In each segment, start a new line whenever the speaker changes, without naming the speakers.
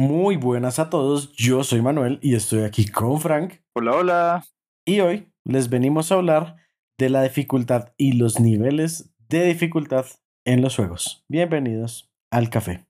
Muy buenas a todos, yo soy Manuel y estoy aquí con Frank.
Hola, hola.
Y hoy les venimos a hablar de la dificultad y los niveles de dificultad en los juegos. Bienvenidos al café.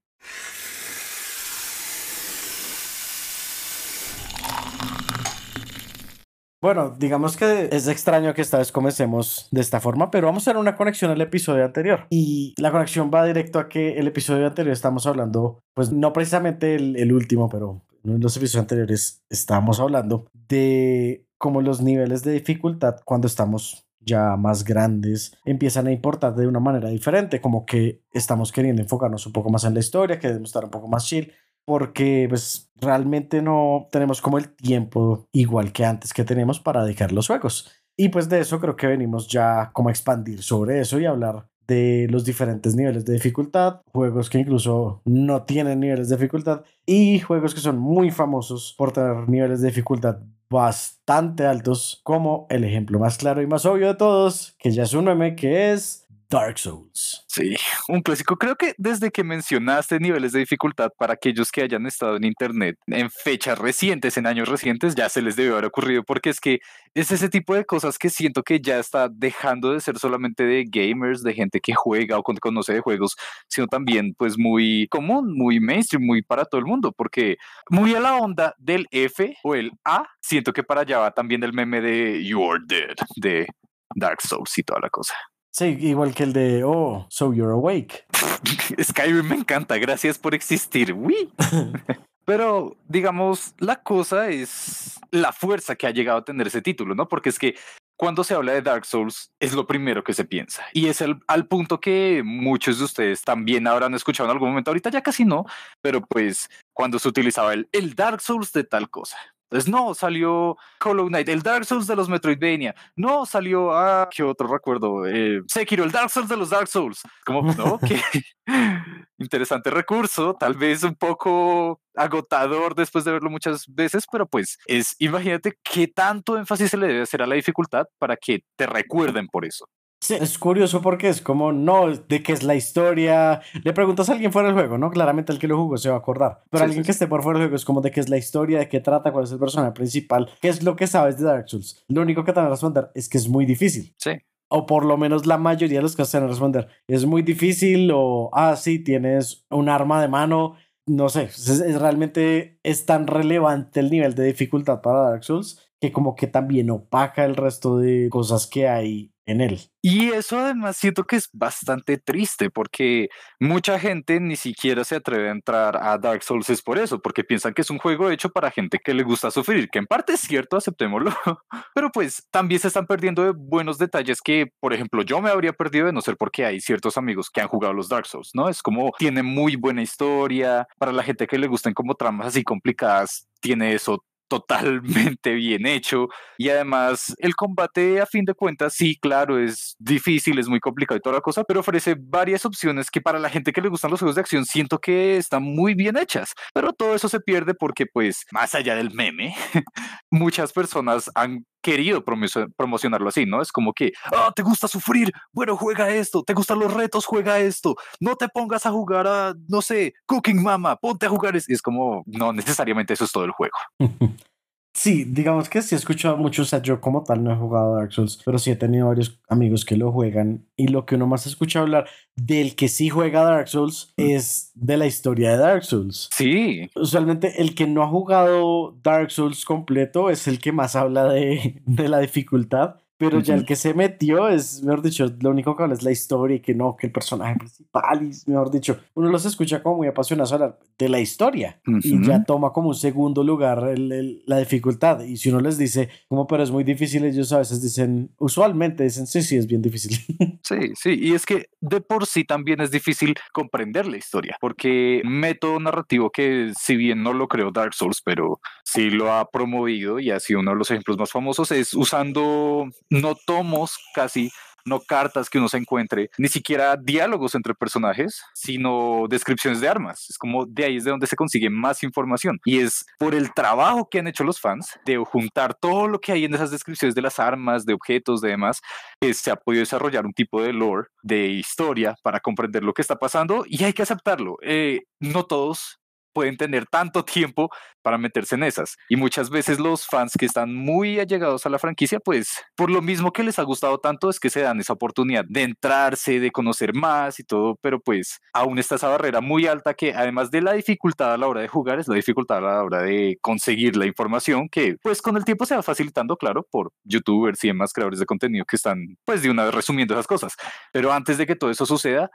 Bueno, digamos que es extraño que esta vez comencemos de esta forma, pero vamos a hacer una conexión al episodio anterior. Y la conexión va directo a que el episodio anterior estamos hablando, pues no precisamente el, último, pero en los episodios anteriores estábamos hablando de cómo los niveles de dificultad cuando estamos ya más grandes empiezan a importar de una manera diferente, como que estamos queriendo enfocarnos un poco más en la historia, queremos estar un poco más chill porque pues realmente no tenemos como el tiempo igual que antes que tenemos para dedicar los juegos. Y pues de eso creo que venimos ya como a expandir sobre eso y hablar de los diferentes niveles de dificultad, juegos que incluso no tienen niveles de dificultad y juegos que son muy famosos por tener niveles de dificultad bastante altos, como el ejemplo más claro y más obvio de todos, que ya es un meme, que es Dark Souls.
Sí, un clásico. Creo que desde que mencionaste niveles de dificultad para aquellos que hayan estado en Internet en fechas recientes, en años recientes, ya se les debió haber ocurrido, porque es que es ese tipo de cosas que siento que ya está dejando de ser solamente de gamers, de gente que juega o conoce de juegos, sino también pues muy común, muy mainstream, muy para todo el mundo, porque muy a la onda del F o el A, siento que para allá va también el meme de You're Dead, de Dark Souls y toda la cosa.
Sí, igual que el de Oh, so you're awake.
Skyrim me encanta, gracias por existir. Pero, digamos, la cosa es la fuerza que ha llegado a tener ese título, ¿no? Porque es que cuando se habla de Dark Souls es lo primero que se piensa. Y es el, al punto que muchos de ustedes también habrán escuchado en algún momento, ahorita ya casi no, pero pues cuando se utilizaba el, el Dark Souls de tal cosa. Entonces, no, salió Hollow Knight, el Dark Souls de los Metroidvania. No, salió, ah, ¿qué otro recuerdo? Eh, Sekiro, el Dark Souls de los Dark Souls. Como, no, qué interesante recurso, tal vez un poco agotador después de verlo muchas veces, pero pues es, imagínate qué tanto énfasis se le debe hacer a la dificultad para que te recuerden por eso.
Sí, es curioso porque es como, no, de qué es la historia. Le preguntas a alguien fuera del juego, ¿no? Claramente el que lo jugó se va a acordar. Pero alguien que esté por fuera del juego es como de qué es la historia, de qué trata, cuál es el personaje principal, qué es lo que sabes de Dark Souls. Lo único que te van a responder es que es muy difícil.
Sí.
O por lo menos la mayoría de los que van a responder. Es muy difícil o, ah, sí, tienes un arma de mano. No sé, es realmente es tan relevante el nivel de dificultad para Dark Souls que como que también opaca el resto de cosas que hay en él.
Y eso además siento que es bastante triste porque mucha gente ni siquiera se atreve a entrar a Dark Souls es por eso, porque piensan que es un juego hecho para gente que le gusta sufrir, que en parte es cierto, aceptémoslo, pero pues también se están perdiendo de buenos detalles que, por ejemplo, yo me habría perdido de no ser porque hay ciertos amigos que han jugado los Dark Souls, ¿no? Es como tiene muy buena historia, para la gente que le gustan como tramas así complicadas, tiene eso totalmente bien hecho y además el combate a fin de cuentas sí claro es difícil es muy complicado y toda la cosa pero ofrece varias opciones que para la gente que le gustan los juegos de acción siento que están muy bien hechas pero todo eso se pierde porque pues más allá del meme muchas personas han querido promocionarlo así, ¿no? Es como que, ah, te gusta sufrir, bueno, juega esto, te gustan los retos, juega esto, no te pongas a jugar a, no sé, Cooking Mama, ponte a jugar. Y es como, no necesariamente eso es todo el juego.
Sí, digamos que sí he escuchado mucho, o sea, yo como tal no he jugado Dark Souls, pero sí he tenido varios amigos que lo juegan y lo que uno más escucha hablar del que sí juega Dark Souls es de la historia de Dark Souls.
Sí.
Usualmente el que no ha jugado Dark Souls completo es el que más habla de, de la dificultad pero ya el que se metió es, mejor dicho, lo único que habla es la historia y que no, que el personaje principal, y mejor dicho, uno los escucha como muy apasionados hablar de la historia y ya toma como un segundo lugar la dificultad. Y si uno les dice, como, pero es muy difícil, ellos a veces dicen, usualmente dicen, sí, sí, es bien difícil.
Sí, sí, y es que de por sí también es difícil comprender la historia, porque método narrativo que si bien no lo creó Dark Souls, pero sí lo ha promovido y ha sido uno de los ejemplos más famosos, es usando no tomos casi, no cartas que uno se encuentre, ni siquiera diálogos entre personajes, sino descripciones de armas. Es como de ahí es de donde se consigue más información. Y es por el trabajo que han hecho los fans de juntar todo lo que hay en esas descripciones de las armas, de objetos, de demás, que se ha podido desarrollar un tipo de lore, de historia para comprender lo que está pasando y hay que aceptarlo. Eh, no todos pueden tener tanto tiempo para meterse en esas. Y muchas veces los fans que están muy allegados a la franquicia, pues por lo mismo que les ha gustado tanto es que se dan esa oportunidad de entrarse, de conocer más y todo, pero pues aún está esa barrera muy alta que además de la dificultad a la hora de jugar, es la dificultad a la hora de conseguir la información que pues con el tiempo se va facilitando, claro, por youtubers y demás creadores de contenido que están pues de una vez resumiendo esas cosas. Pero antes de que todo eso suceda,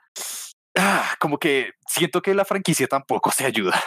ah, como que siento que la franquicia tampoco se ayuda.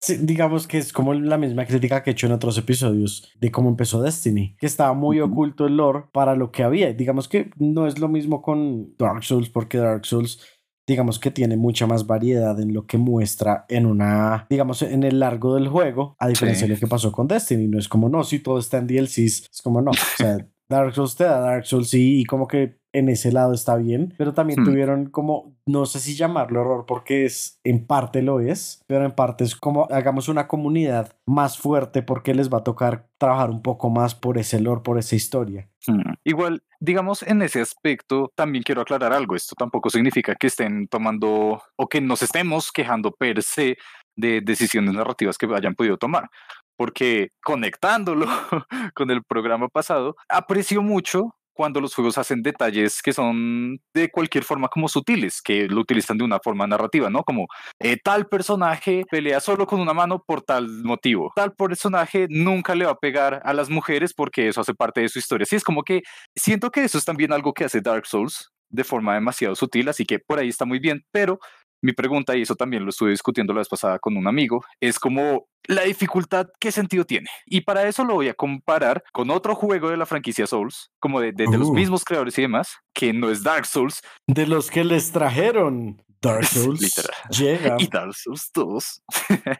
Sí, digamos que es como la misma crítica que he hecho en otros episodios de cómo empezó Destiny, que estaba muy oculto el lore para lo que había. Digamos que no es lo mismo con Dark Souls, porque Dark Souls, digamos que tiene mucha más variedad en lo que muestra en una, digamos, en el largo del juego, a diferencia de lo que pasó con Destiny. No es como, no, si todo está en DLCs, es como, no, o sea, Dark Souls te da Dark Souls sí, y como que en ese lado está bien, pero también
Hmm.
tuvieron como, no sé si llamarlo error porque es, en parte lo es, pero en parte es como hagamos una comunidad más fuerte porque les va a tocar trabajar un poco más por ese lore, por esa historia.
Mm. Igual, digamos, en ese aspecto también quiero aclarar algo. Esto tampoco significa que estén tomando o que nos estemos quejando per se de decisiones narrativas que hayan podido tomar. Porque conectándolo con el programa pasado, aprecio mucho cuando los juegos hacen detalles que son de cualquier forma como sutiles, que lo utilizan de una forma narrativa, ¿no? Como eh, tal personaje pelea solo con una mano por tal motivo, tal personaje nunca le va a pegar a las mujeres porque eso hace parte de su historia. Sí, es como que siento que eso es también algo que hace Dark Souls de forma demasiado sutil, así que por ahí está muy bien, pero mi pregunta, y eso también lo estuve discutiendo la vez pasada con un amigo, es como la dificultad, ¿qué sentido tiene? Y para eso lo voy a comparar con otro juego de la franquicia Souls, como de, de- de los
Uh.
mismos creadores y demás, que no es Dark Souls,
De los que les trajeron Dark Souls
Literal.
llega
y Dark Souls 2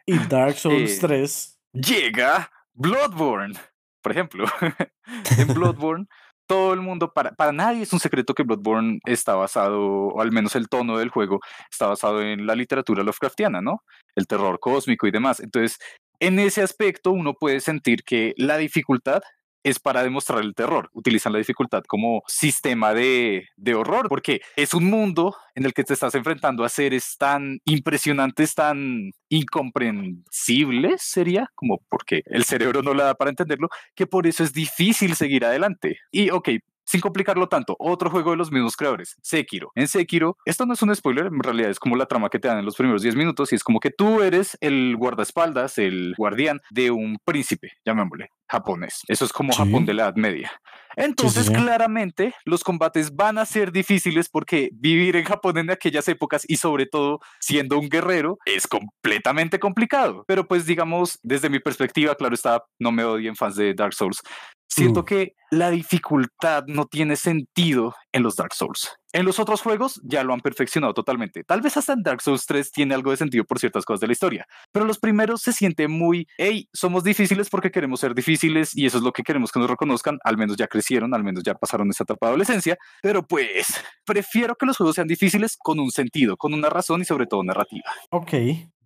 y Dark Souls
Eh,
3
llega Bloodborne, por ejemplo. en Bloodborne, todo el mundo, para, para nadie es un secreto que Bloodborne está basado, o al menos el tono del juego, está basado en la literatura Lovecraftiana, ¿no? El terror cósmico y demás. Entonces, en ese aspecto, uno puede sentir que la dificultad es para demostrar el terror. Utilizan la dificultad como sistema de, de horror, porque es un mundo en el que te estás enfrentando a seres tan impresionantes, tan incomprensibles, sería como porque el cerebro no le da para entenderlo, que por eso es difícil seguir adelante. Y ok, sin complicarlo tanto, otro juego de los mismos creadores, Sekiro. En Sekiro, esto no es un spoiler, en realidad es como la trama que te dan en los primeros 10 minutos y es como que tú eres el guardaespaldas, el guardián de un príncipe, llamémosle, japonés. Eso es como
Sí.
Japón de la Edad Media. Entonces,
sí.
claramente, los combates van a ser difíciles porque vivir en Japón en aquellas épocas y sobre todo siendo un guerrero es completamente complicado. Pero pues digamos, desde mi perspectiva, claro está, no me odien fans de Dark Souls. Siento
Mm.
que la dificultad no tiene sentido en los Dark Souls. En los otros juegos ya lo han perfeccionado totalmente. Tal vez hasta en Dark Souls 3 tiene algo de sentido por ciertas cosas de la historia. Pero los primeros se siente muy, hey, somos difíciles porque queremos ser difíciles y eso es lo que queremos que nos reconozcan. Al menos ya crecieron, al menos ya pasaron esa etapa de adolescencia. Pero pues, prefiero que los juegos sean difíciles con un sentido, con una razón y sobre todo narrativa.
Ok,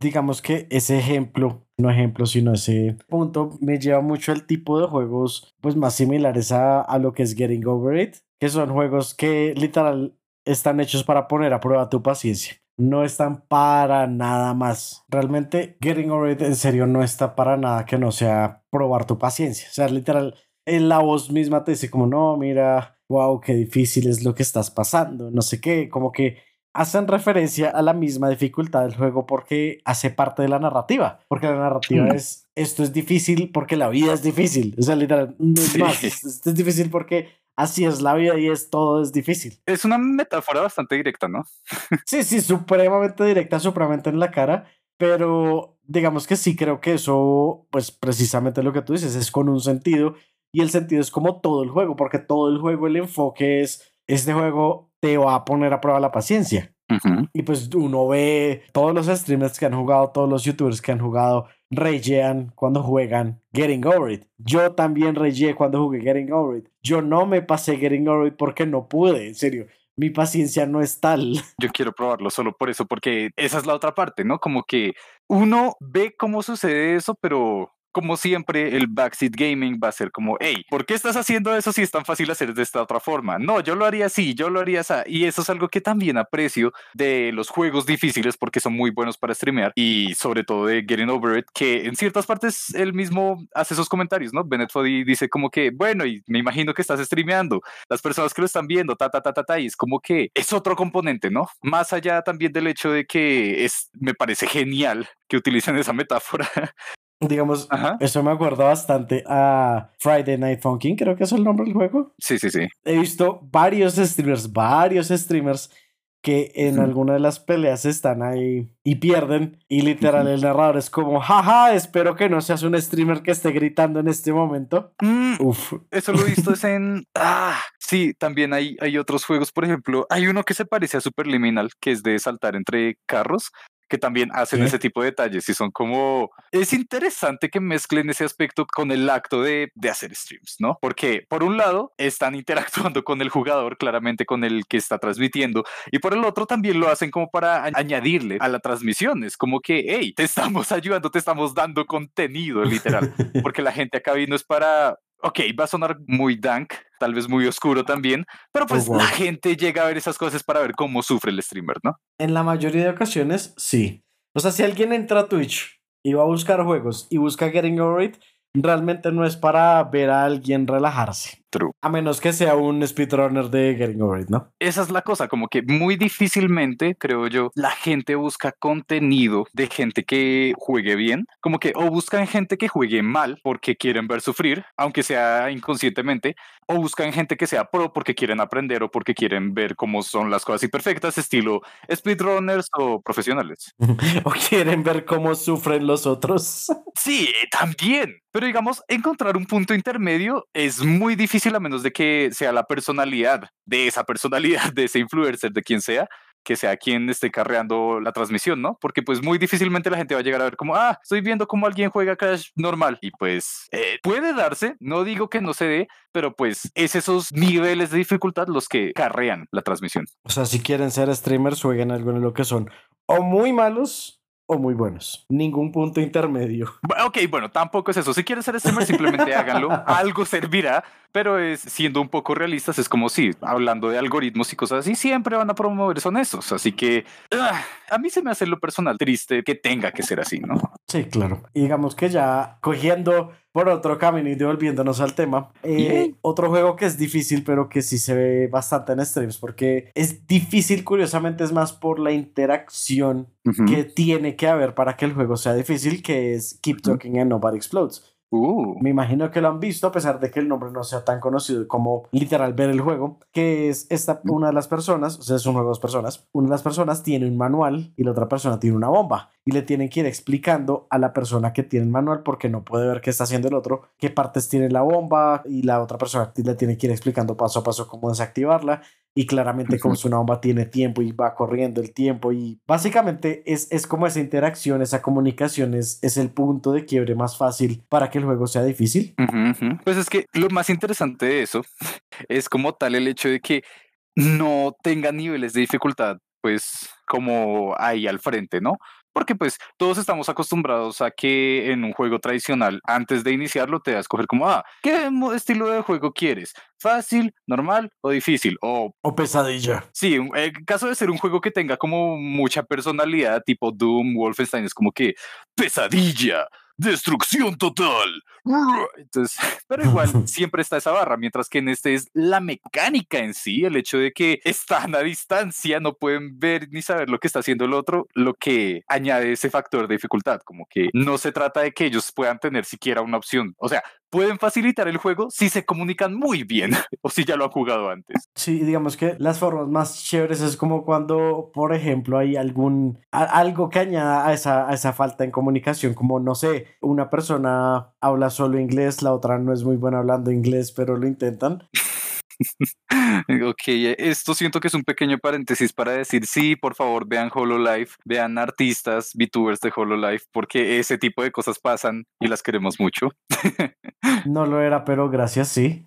digamos que ese ejemplo, no ejemplo, sino ese punto me lleva mucho al tipo de juegos pues más similares a, a lo que es Getting Over It, que son juegos que literal están hechos para poner a prueba tu paciencia. No están para nada más. Realmente Getting Over It en serio no está para nada que no sea probar tu paciencia. O sea, literal, en la voz misma te dice como, no, mira, wow, qué difícil es lo que estás pasando, no sé qué, como que hacen referencia a la misma dificultad del juego porque hace parte de la narrativa. Porque la narrativa
Mm.
es, esto es difícil porque la vida es difícil. O sea, literal, no es
Sí.
más, es- esto es difícil porque así es la vida y es todo es difícil.
Es una metáfora bastante directa, ¿no?
Sí, sí, supremamente directa, supremamente en la cara, pero digamos que sí creo que eso, pues precisamente lo que tú dices, es con un sentido y el sentido es como todo el juego, porque todo el juego, el enfoque es, este juego te va a poner a prueba la paciencia. Y pues uno ve todos los streamers que han jugado, todos los youtubers que han jugado, ragean cuando juegan Getting Over It. Yo también rageé cuando jugué Getting Over It. Yo no me pasé Getting Over It porque no pude, en serio. Mi paciencia no es tal.
Yo quiero probarlo solo por eso, porque esa es la otra parte, ¿no? Como que uno ve cómo sucede eso, pero como siempre, el backseat gaming va a ser como, hey, ¿por qué estás haciendo eso si es tan fácil hacer de esta otra forma? No, yo lo haría así, yo lo haría así. Y eso es algo que también aprecio de los juegos difíciles porque son muy buenos para streamear y sobre todo de Getting Over It, que en ciertas partes él mismo hace esos comentarios, ¿no? Bennett Foddy dice como que, bueno, y me imagino que estás streameando, las personas que lo están viendo, ta, ta, ta, ta, ta, y es como que es otro componente, ¿no? Más allá también del hecho de que es, me parece genial que utilicen esa metáfora
Digamos, eso me acuerda bastante a Friday Night Funkin', creo que es el nombre del juego.
Sí, sí, sí.
He visto varios streamers, varios streamers que en alguna de las peleas están ahí y pierden y literal el narrador es como, jaja, espero que no seas un streamer que esté gritando en este momento.
Mm, Uf. Eso lo he visto es en... Ah, sí, también hay, hay otros juegos, por ejemplo, hay uno que se parece a Superliminal, que es de saltar entre carros, que también hacen ese tipo de detalles y son como... Es interesante que mezclen ese aspecto con el acto de, de hacer streams, ¿no? Porque por un lado están interactuando con el jugador, claramente con el que está transmitiendo, y por el otro también lo hacen como para añadirle a la transmisión. Es como que, hey, te estamos ayudando, te estamos dando contenido, literal, porque la gente acá vino es para ok, va a sonar muy dank, tal vez muy oscuro también, pero pues la gente llega a ver esas cosas para ver cómo sufre el streamer, ¿no?
En la mayoría de ocasiones, sí. O sea, si alguien entra a Twitch y va a buscar juegos y busca Getting Over It, realmente no es para ver a alguien relajarse.
True.
A menos que sea un speedrunner de Getting Over It, ¿no?
Esa es la cosa, como que muy difícilmente, creo yo, la gente busca contenido de gente que juegue bien, como que o buscan gente que juegue mal porque quieren ver sufrir, aunque sea inconscientemente, o buscan gente que sea pro porque quieren aprender o porque quieren ver cómo son las cosas imperfectas, estilo speedrunners o profesionales.
o quieren ver cómo sufren los otros.
sí, también. Pero digamos, encontrar un punto intermedio es muy difícil a menos de que sea la personalidad de esa personalidad, de ese influencer, de quien sea, que sea quien esté carreando la transmisión, ¿no? Porque pues muy difícilmente la gente va a llegar a ver como, ah, estoy viendo cómo alguien juega Crash normal. Y pues eh, puede darse, no digo que no se dé, pero pues es esos niveles de dificultad los que carrean la transmisión.
O sea, si quieren ser streamers, jueguen algo en lo que son o muy malos o muy buenos. Ningún punto intermedio.
Ok, bueno, tampoco es eso. Si quieres ser streamer, simplemente háganlo. Algo servirá, pero es siendo un poco realistas, es como si, hablando de algoritmos y cosas así, siempre van a promover son esos. Así que ah, a mí se me hace lo personal triste que tenga que ser así, ¿no?
Sí, claro. Y digamos que ya cogiendo por otro camino y devolviéndonos al tema, eh, otro juego que es difícil, pero que sí se ve bastante en streams, porque es difícil, curiosamente, es más por la interacción que tiene que haber para que el juego sea difícil, que es Keep Talking and Nobody Explodes.
Uh.
Me imagino que lo han visto, a pesar de que el nombre no sea tan conocido como literal ver el juego, que es esta, una de las personas, o sea, es un juego de dos personas, una de las personas tiene un manual y la otra persona tiene una bomba y le tienen que ir explicando a la persona que tiene el manual porque no puede ver qué está haciendo el otro, qué partes tiene la bomba y la otra persona le tiene que ir explicando paso a paso cómo desactivarla y claramente como es una bomba tiene tiempo y va corriendo el tiempo y básicamente es, es como esa interacción, esa comunicación es, es el punto de quiebre más fácil para que el juego sea difícil.
Pues es que lo más interesante de eso es como tal el hecho de que no tenga niveles de dificultad pues como ahí al frente, ¿no? Porque pues todos estamos acostumbrados a que en un juego tradicional, antes de iniciarlo, te das a escoger como, ah, ¿qué estilo de juego quieres? ¿Fácil, normal o difícil? O,
o pesadilla.
Sí, en caso de ser un juego que tenga como mucha personalidad, tipo Doom, Wolfenstein, es como que pesadilla destrucción total. Entonces, pero igual siempre está esa barra, mientras que en este es la mecánica en sí, el hecho de que están a distancia, no pueden ver ni saber lo que está haciendo el otro, lo que añade ese factor de dificultad, como que no se trata de que ellos puedan tener siquiera una opción, o sea, pueden facilitar el juego si se comunican muy bien o si ya lo han jugado antes.
Sí, digamos que las formas más chéveres es como cuando, por ejemplo, hay algún algo que añada a esa, a esa falta en comunicación, como no sé, una persona habla solo inglés, la otra no es muy buena hablando inglés, pero lo intentan.
ok, esto siento que es un pequeño paréntesis para decir sí, por favor, vean Hololive, vean artistas, VTubers de Hololive, porque ese tipo de cosas pasan y las queremos mucho.
no lo era, pero gracias, sí.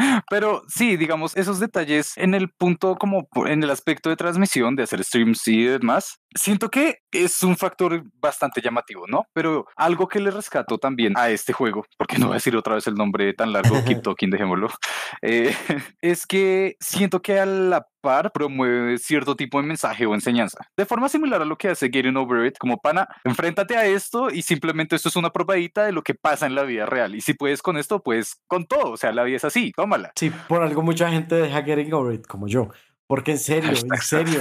Pero sí, digamos, esos detalles en el punto como en el aspecto de transmisión, de hacer streams y demás, siento que es un factor bastante llamativo, ¿no? Pero algo que le rescato también a este juego, porque no voy a decir otra vez el nombre tan largo, Keep Talking, dejémoslo, eh, es que siento que a la par promueve cierto tipo de mensaje o enseñanza. De forma similar a lo que hace Getting Over It, como pana, enfréntate a esto y simplemente esto es una probadita de lo que pasa en la vida real. Y si puedes con esto, pues con todo. O sea, la vida es así, tómala.
Sí, por algo mucha gente deja Getting Over It, como yo. Porque en serio, en serio.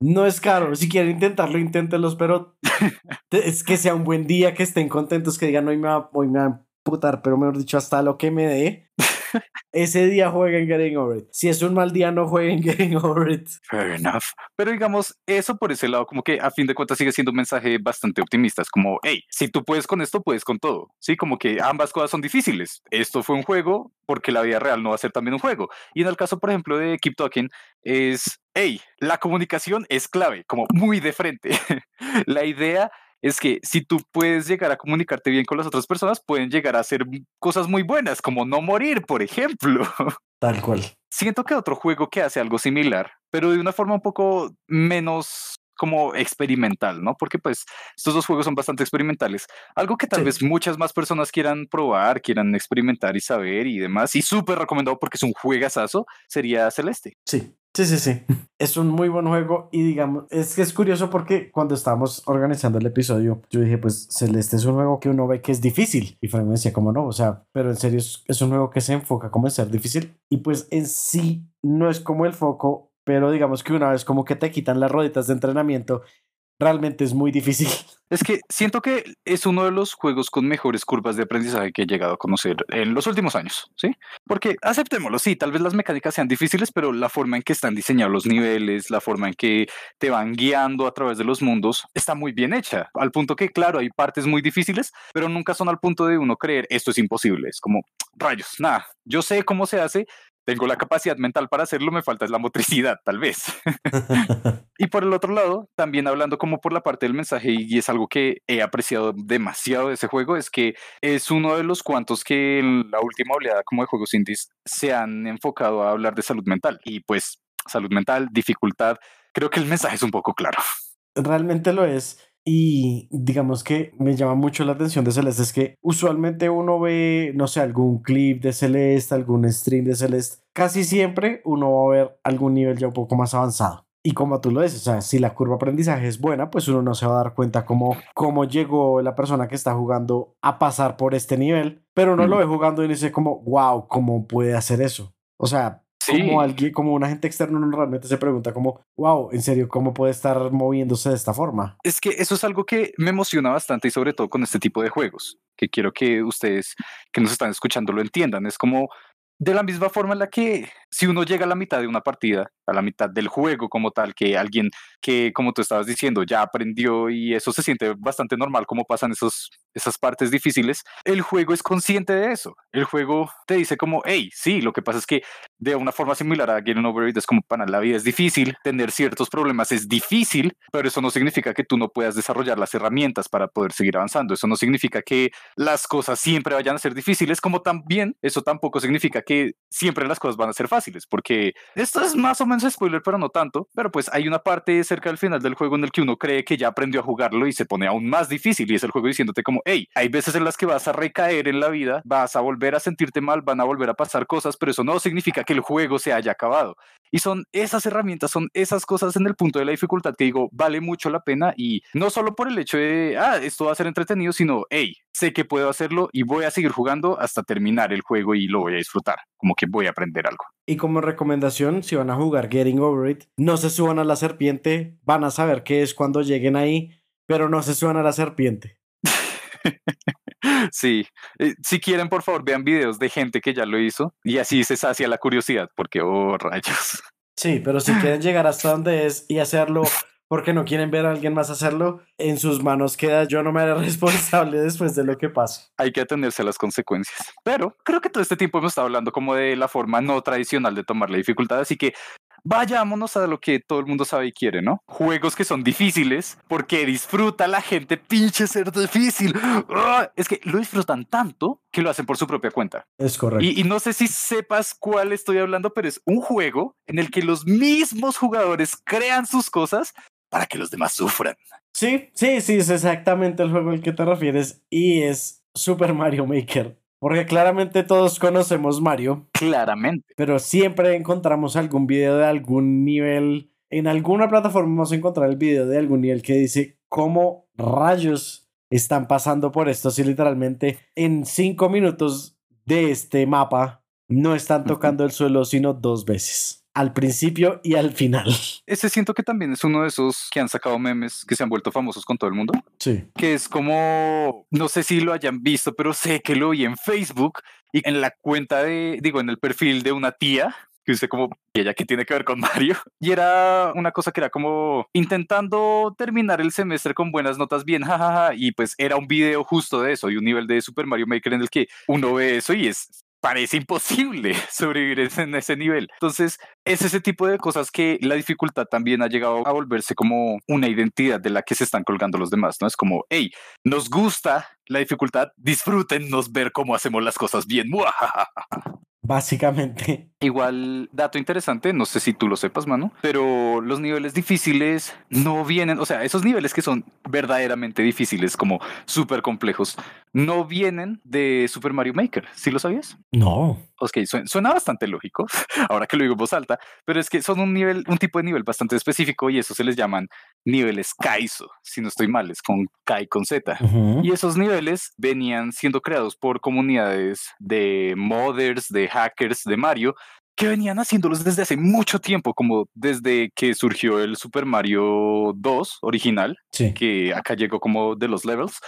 No es caro. Si quieren intentarlo, inténtenlos, pero es que sea un buen día, que estén contentos, que digan, hoy me va, hoy me va a putar, pero mejor dicho, hasta lo que me dé. Ese día jueguen Getting Over It. Si es un mal día, no jueguen Getting Over It.
Fair enough. Pero digamos, eso por ese lado, como que a fin de cuentas sigue siendo un mensaje bastante optimista. Es como, hey, si tú puedes con esto, puedes con todo. Sí, como que ambas cosas son difíciles. Esto fue un juego porque la vida real no va a ser también un juego. Y en el caso, por ejemplo, de Keep Talking, es, hey, la comunicación es clave, como muy de frente. la idea es que si tú puedes llegar a comunicarte bien con las otras personas, pueden llegar a hacer cosas muy buenas, como no morir, por ejemplo.
Tal cual.
Siento que otro juego que hace algo similar, pero de una forma un poco menos como experimental, ¿no? Porque pues estos dos juegos son bastante experimentales. Algo que tal vez muchas más personas quieran probar, quieran experimentar y saber y demás, y súper recomendado porque es un juegazazo, sería Celeste.
Sí, Sí, sí, sí. Es un muy buen juego y digamos, es que es curioso porque cuando estábamos organizando el episodio, yo dije, pues Celeste es un juego que uno ve que es difícil. Y Frank me decía, como no, o sea, pero en serio es, es un juego que se enfoca como en ser difícil. Y pues en sí no es como el foco, pero digamos que una vez como que te quitan las rueditas de entrenamiento realmente es muy difícil.
Es que siento que es uno de los juegos con mejores curvas de aprendizaje que he llegado a conocer en los últimos años, ¿sí? Porque aceptémoslo, sí, tal vez las mecánicas sean difíciles, pero la forma en que están diseñados los niveles, la forma en que te van guiando a través de los mundos, está muy bien hecha, al punto que, claro, hay partes muy difíciles, pero nunca son al punto de uno creer esto es imposible, es como rayos, nada, yo sé cómo se hace, tengo la capacidad mental para hacerlo, me falta es la motricidad, tal vez. y por el otro lado, también hablando como por la parte del mensaje, y es algo que he apreciado demasiado de ese juego, es que es uno de los cuantos que en la última oleada como de juegos indies se han enfocado a hablar de salud mental. Y pues salud mental, dificultad, creo que el mensaje es un poco claro.
Realmente lo es. Y digamos que me llama mucho la atención de Celeste es que usualmente uno ve, no sé, algún clip de Celeste, algún stream de Celeste. Casi siempre uno va a ver algún nivel ya un poco más avanzado. Y como tú lo dices, o sea, si la curva de aprendizaje es buena, pues uno no se va a dar cuenta cómo, cómo llegó la persona que está jugando a pasar por este nivel, pero uno lo ve jugando y dice como, wow, ¿cómo puede hacer eso? O sea, como alguien, como un agente externo, uno realmente se pregunta como, wow, en serio, ¿cómo puede estar moviéndose de esta forma?
Es que eso es algo que me emociona bastante y sobre todo con este tipo de juegos, que quiero que ustedes que nos están escuchando lo entiendan. Es como de la misma forma en la que si uno llega a la mitad de una partida, a la mitad del juego como tal, que alguien que, como tú estabas diciendo, ya aprendió y eso se siente bastante normal como pasan esos, esas partes difíciles, el juego es consciente de eso. El juego te dice como, hey, sí, lo que pasa es que de una forma similar a Getting Over It es como, para la vida es difícil, tener ciertos problemas es difícil, pero eso no significa que tú no puedas desarrollar las herramientas para poder seguir avanzando. Eso no significa que las cosas siempre vayan a ser difíciles, como también eso tampoco significa que siempre las cosas van a ser fáciles, porque esto es más o menos spoiler, pero no tanto, pero pues hay una parte cerca del final del juego en el que uno cree que ya aprendió a jugarlo y se pone aún más difícil y es el juego diciéndote como, hey, hay veces en las que vas a recaer en la vida, vas a volver a sentirte mal, van a volver a pasar cosas, pero eso no significa que el juego se haya acabado. Y son esas herramientas, son esas cosas en el punto de la dificultad que digo, vale mucho la pena y no solo por el hecho de, ah, esto va a ser entretenido, sino, hey, sé que puedo hacerlo y voy a seguir jugando hasta terminar el juego y lo voy a disfrutar, como que voy a aprender algo.
Y como recomendación, si van a jugar Getting Over It, no se suban a la serpiente, van a saber qué es cuando lleguen ahí, pero no se suban a la serpiente.
Sí, eh, si quieren, por favor, vean videos de gente que ya lo hizo y así se sacia la curiosidad, porque, oh, rayos.
Sí, pero si quieren llegar hasta donde es y hacerlo porque no quieren ver a alguien más hacerlo, en sus manos queda yo no me haré responsable después de lo que pasa.
Hay que atenderse a las consecuencias. Pero creo que todo este tiempo hemos estado hablando como de la forma no tradicional de tomar la dificultad, así que vayámonos a lo que todo el mundo sabe y quiere, ¿no? Juegos que son difíciles porque disfruta la gente pinche ser difícil. ¡Ah! Es que lo disfrutan tanto que lo hacen por su propia cuenta.
Es correcto.
Y, y, no sé si sepas cuál estoy hablando, pero es un juego en el que los mismos jugadores crean sus cosas para que los demás sufran.
Sí, sí, sí, es exactamente el juego al que te refieres y es Super Mario Maker. Porque claramente todos conocemos Mario.
Claramente.
Pero siempre encontramos algún video de algún nivel. En alguna plataforma vamos a encontrar el video de algún nivel que dice cómo rayos están pasando por esto. Si literalmente en cinco minutos de este mapa no están tocando el suelo sino dos veces al principio y al final.
Ese siento que también es uno de esos que han sacado memes que se han vuelto famosos con todo el mundo.
Sí.
Que es como, no sé si lo hayan visto, pero sé que lo vi en Facebook y en la cuenta de, digo, en el perfil de una tía que usted como, ¿y ella qué tiene que ver con Mario? Y era una cosa que era como intentando terminar el semestre con buenas notas bien, jajaja, y pues era un video justo de eso y un nivel de Super Mario Maker en el que uno ve eso y es parece imposible sobrevivir en ese nivel. Entonces, es ese tipo de cosas que la dificultad también ha llegado a volverse como una identidad de la que se están colgando los demás, ¿no? Es como, hey, nos gusta la dificultad, disfrútennos ver cómo hacemos las cosas bien.
Básicamente.
Igual, dato interesante, no sé si tú lo sepas, mano, pero los niveles difíciles no vienen, o sea, esos niveles que son verdaderamente difíciles, como súper complejos, no vienen de Super Mario Maker. ¿Sí lo sabías?
No.
Ok, suena bastante lógico, ahora que lo digo en voz alta, pero es que son un nivel, un tipo de nivel bastante específico y eso se les llaman niveles Kaizo, si no estoy mal, es con Kai con Z. Uh -huh. Y esos niveles venían siendo creados por comunidades de modders, de hackers de Mario, que venían haciéndolos desde hace mucho tiempo, como desde que surgió el Super Mario 2 original,
sí.
que acá llegó como de los levels,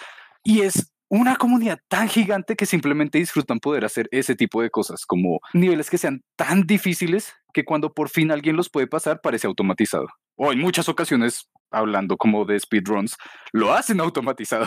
y es una comunidad tan gigante que simplemente disfrutan poder hacer ese tipo de cosas, como niveles que sean tan difíciles que cuando por fin alguien los puede pasar parece automatizado. O en muchas ocasiones, hablando como de speedruns, lo hacen automatizado.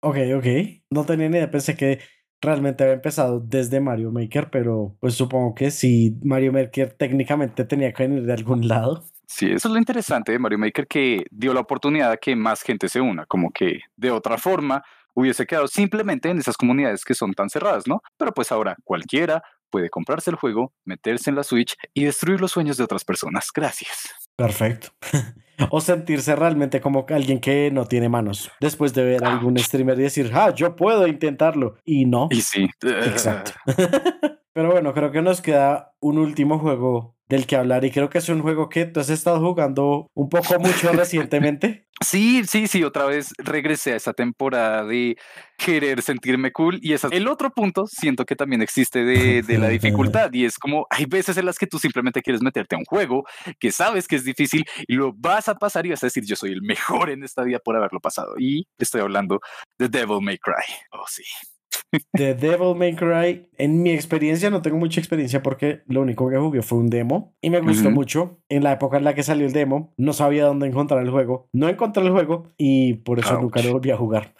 Ok, ok. No tenía ni idea, pensé que realmente había empezado desde Mario Maker, pero pues supongo que sí, Mario Maker técnicamente tenía que venir de algún lado.
Sí, eso es lo interesante de Mario Maker que dio la oportunidad a que más gente se una, como que de otra forma hubiese quedado simplemente en esas comunidades que son tan cerradas, ¿no? Pero pues ahora cualquiera puede comprarse el juego, meterse en la Switch y destruir los sueños de otras personas. Gracias.
Perfecto. o sentirse realmente como alguien que no tiene manos. Después de ver a algún streamer y decir, ah, yo puedo intentarlo. Y no.
Y sí.
Exacto. Pero bueno, creo que nos queda un último juego del que hablar y creo que es un juego que tú has estado jugando un poco mucho recientemente.
Sí, sí, sí, otra vez regresé a esa temporada de querer sentirme cool y esa, el otro punto siento que también existe de, de, la dificultad y es como hay veces en las que tú simplemente quieres meterte a un juego que sabes que es difícil y lo vas a pasar y vas a decir yo soy el mejor en esta vida por haberlo pasado y estoy hablando de Devil May Cry. Oh, sí.
The Devil May Cry, en mi experiencia, no tengo mucha experiencia porque lo único que jugué fue un demo y me gustó uh -huh. mucho. En la época en la que salió el demo, no sabía dónde encontrar el juego. No encontré el juego y por eso Ouch. nunca lo volví a jugar.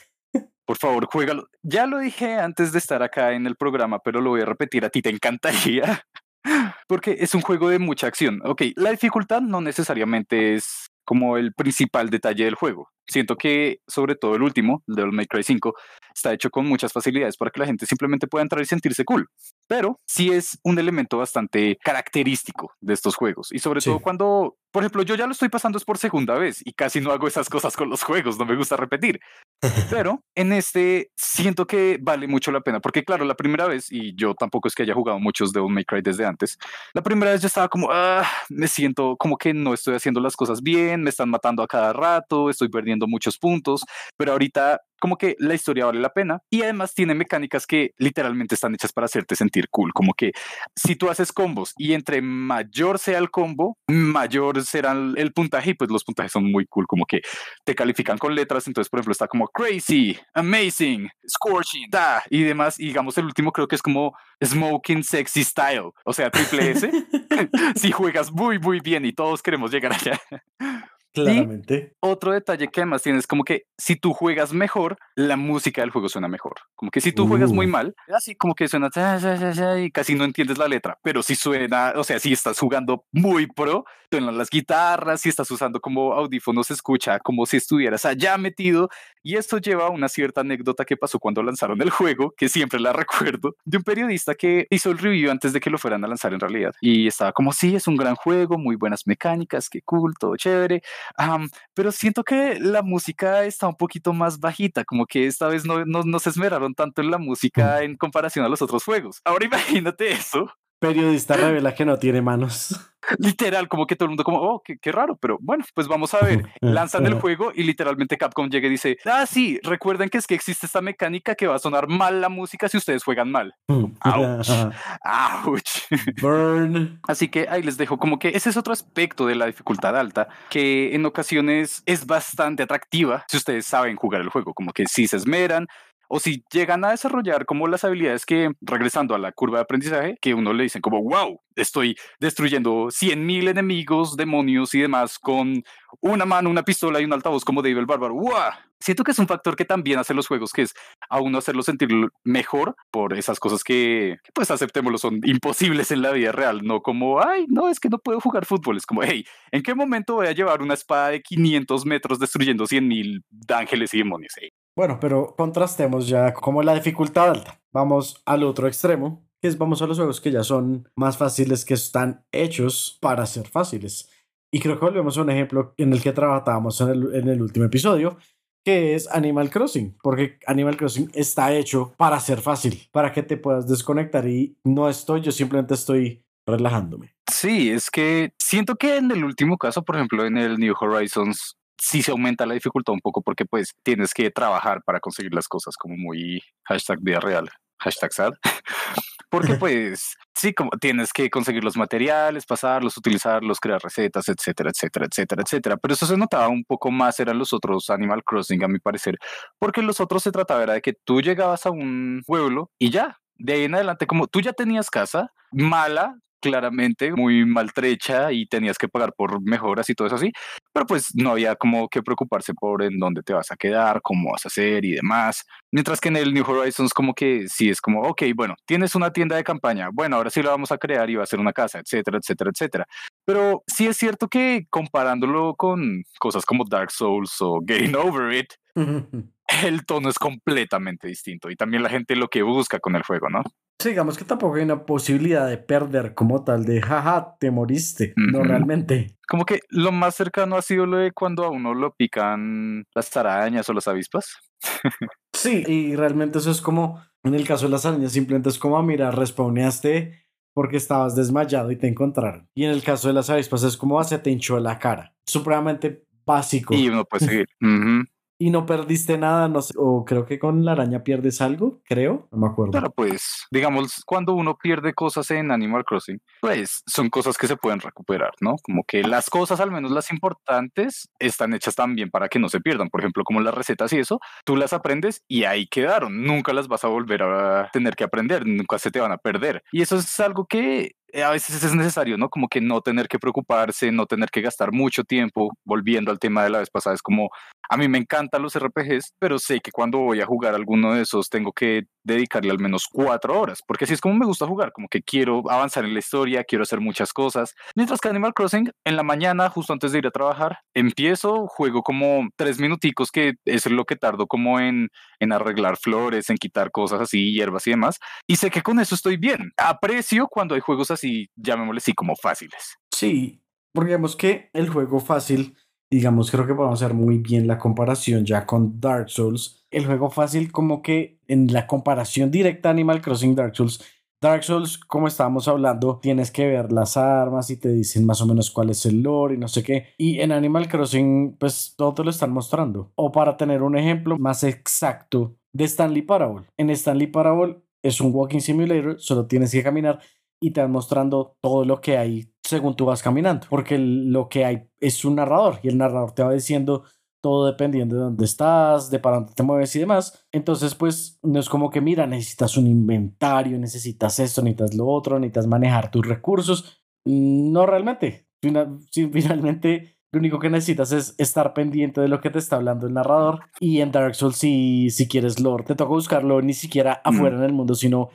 Por favor, juégalo. Ya lo dije antes de estar acá en el programa, pero lo voy a repetir. A ti te encantaría. Porque es un juego de mucha acción. Ok, la dificultad no necesariamente es como el principal detalle del juego. Siento que, sobre todo el último, el Devil May Cry 5, está hecho con muchas facilidades para que la gente simplemente pueda entrar y sentirse cool. Pero sí es un elemento bastante característico de estos juegos. Y sobre sí. todo cuando, por ejemplo, yo ya lo estoy pasando es por segunda vez y casi no hago esas cosas con los juegos, no me gusta repetir. Pero en este siento que vale mucho la pena, porque claro, la primera vez, y yo tampoco es que haya jugado muchos Devil May Cry desde antes, la primera vez yo estaba como, ah, me siento como que no estoy haciendo las cosas bien, me están matando a cada rato, estoy perdiendo muchos puntos, pero ahorita como que la historia vale la pena y además tiene mecánicas que literalmente están hechas para hacerte sentir cool, como que si tú haces combos y entre mayor sea el combo, mayor será el puntaje y pues los puntajes son muy cool, como que te califican con letras, entonces por ejemplo está como crazy, amazing, scorching, da y demás, y digamos el último creo que es como smoking sexy style, o sea, triple S, si juegas muy muy bien y todos queremos llegar allá.
Claramente.
otro detalle que además tienes como que si tú juegas mejor, la música del juego suena mejor. Como que si tú juegas muy
Uh.
mal, así como que suena y casi no entiendes la letra, pero si suena, o sea, si estás jugando muy pro, suenan las guitarras, si estás usando como audífonos, se escucha como si estuvieras allá metido. Y esto lleva a una cierta anécdota que pasó cuando lanzaron el juego, que siempre la recuerdo, de un periodista que hizo el review antes de que lo fueran a lanzar en realidad. Y estaba como, sí, es un gran juego, muy buenas mecánicas, qué cool, todo chévere. Pero siento que la música está un poquito más bajita, como que esta vez no, no, no se esmeraron tanto en la música en comparación a los otros juegos. Ahora imagínate eso,
Periodista revela que no tiene manos.
literal, como que todo el mundo como, oh, qué, qué raro, pero bueno, pues vamos a ver. Lanzan el juego y literalmente Capcom llega y dice, ah, sí, recuerden que es que existe esta mecánica que va a sonar mal la música si ustedes juegan mal. Ouch. ¡Auch!
Burn.
Así que ahí les dejo como que ese es otro aspecto de la dificultad alta que en ocasiones es bastante atractiva si ustedes saben jugar el juego, como que si se esmeran o si llegan a desarrollar como las habilidades que, regresando a la curva de aprendizaje, que uno le dicen como, wow, estoy destruyendo 100.000 enemigos, demonios y demás con una mano, una pistola y un altavoz como David el Bárbaro. ¡Wow! Siento que es un factor que también hace los juegos, que es a uno hacerlo sentir mejor por esas cosas que, pues aceptémoslo, son imposibles en la vida real, no como, ay, no, es que no puedo jugar fútbol, es como, hey, ¿en qué momento voy a llevar una espada de 500 metros destruyendo 100.000 ángeles y demonios?
Bueno, pero contrastemos ya como la dificultad alta. Vamos al otro extremo, que es vamos a los juegos que ya son más fáciles, que están hechos para ser fáciles. Y creo que volvemos a un ejemplo en el que trabajábamos en el, en el último episodio, que es Animal Crossing, porque Animal Crossing está hecho para ser fácil, para que te puedas desconectar y no estoy, yo simplemente estoy relajándome.
Sí, es que siento que en el último caso, por ejemplo, en el New Horizons, sí se aumenta la dificultad un poco porque pues tienes que trabajar para conseguir las cosas como muy hashtag vida real, hashtag sad. Porque pues sí, como tienes que conseguir los materiales, pasarlos, utilizarlos, crear recetas, etcétera, etcétera, etcétera, etcétera. Pero eso se notaba un poco más eran los otros Animal Crossing, a mi parecer, porque los otros se trataba era de que tú llegabas a un pueblo y ya, de ahí en adelante, como tú ya tenías casa mala, claramente muy maltrecha y tenías que pagar por mejoras y todo eso así, pero pues no había como que preocuparse por en dónde te vas a quedar, cómo vas a hacer y demás. Mientras que en el New Horizons como que sí es como, ok, bueno, tienes una tienda de campaña, bueno, ahora sí la vamos a crear y va a ser una casa, etcétera, etcétera, etcétera. Pero sí es cierto que comparándolo con cosas como Dark Souls o Getting Over It, el tono es completamente distinto y también la gente lo que busca con el juego, ¿no?
Sí, digamos que tampoco hay una posibilidad de perder como tal, de jaja, te moriste. Uh -huh. No realmente.
Como que lo más cercano ha sido lo de cuando a uno lo pican las arañas o las avispas.
sí, y realmente eso es como, en el caso de las arañas, simplemente es como, mira, respawneaste porque estabas desmayado y te encontraron. Y en el caso de las avispas es como, se te hinchó la cara. Supremamente básico.
Y uno puede seguir. uh -huh
y no perdiste nada, no sé, o creo que con la araña pierdes algo, creo, no me acuerdo.
Pero pues, digamos, cuando uno pierde cosas en Animal Crossing, pues son cosas que se pueden recuperar, ¿no? Como que las cosas, al menos las importantes, están hechas también para que no se pierdan. Por ejemplo, como las recetas y eso, tú las aprendes y ahí quedaron. Nunca las vas a volver a tener que aprender, nunca se te van a perder. Y eso es algo que a veces es necesario, ¿no? Como que no tener que preocuparse, no tener que gastar mucho tiempo. Volviendo al tema de la vez pasada, es como, a mí me encantan los RPGs, pero sé que cuando voy a jugar alguno de esos tengo que dedicarle al menos cuatro horas, porque así es como me gusta jugar, como que quiero avanzar en la historia, quiero hacer muchas cosas. Mientras que Animal Crossing, en la mañana, justo antes de ir a trabajar, empiezo, juego como tres minuticos, que es lo que tardo como en, en arreglar flores, en quitar cosas así, hierbas y demás, y sé que con eso estoy bien. Aprecio cuando hay juegos así, llamémosle así, como fáciles.
Sí, porque digamos que el juego fácil digamos, creo que podemos hacer muy bien la comparación ya con Dark Souls. El juego fácil como que en la comparación directa Animal Crossing Dark Souls, Dark Souls, como estábamos hablando, tienes que ver las armas y te dicen más o menos cuál es el lore y no sé qué. Y en Animal Crossing, pues todo te lo están mostrando. O para tener un ejemplo más exacto de Stanley Parable. En Stanley Parable es un walking simulator, solo tienes que caminar y te van mostrando todo lo que hay según tú vas caminando, porque lo que hay es un narrador y el narrador te va diciendo todo dependiendo de dónde estás, de para dónde te mueves y demás. Entonces, pues no es como que, mira, necesitas un inventario, necesitas esto, necesitas lo otro, necesitas manejar tus recursos. No realmente. Finalmente lo único que necesitas es estar pendiente de lo que te está hablando el narrador. Y en Dark Souls, si, si quieres lore, te toca buscarlo ni siquiera afuera en el mundo, sino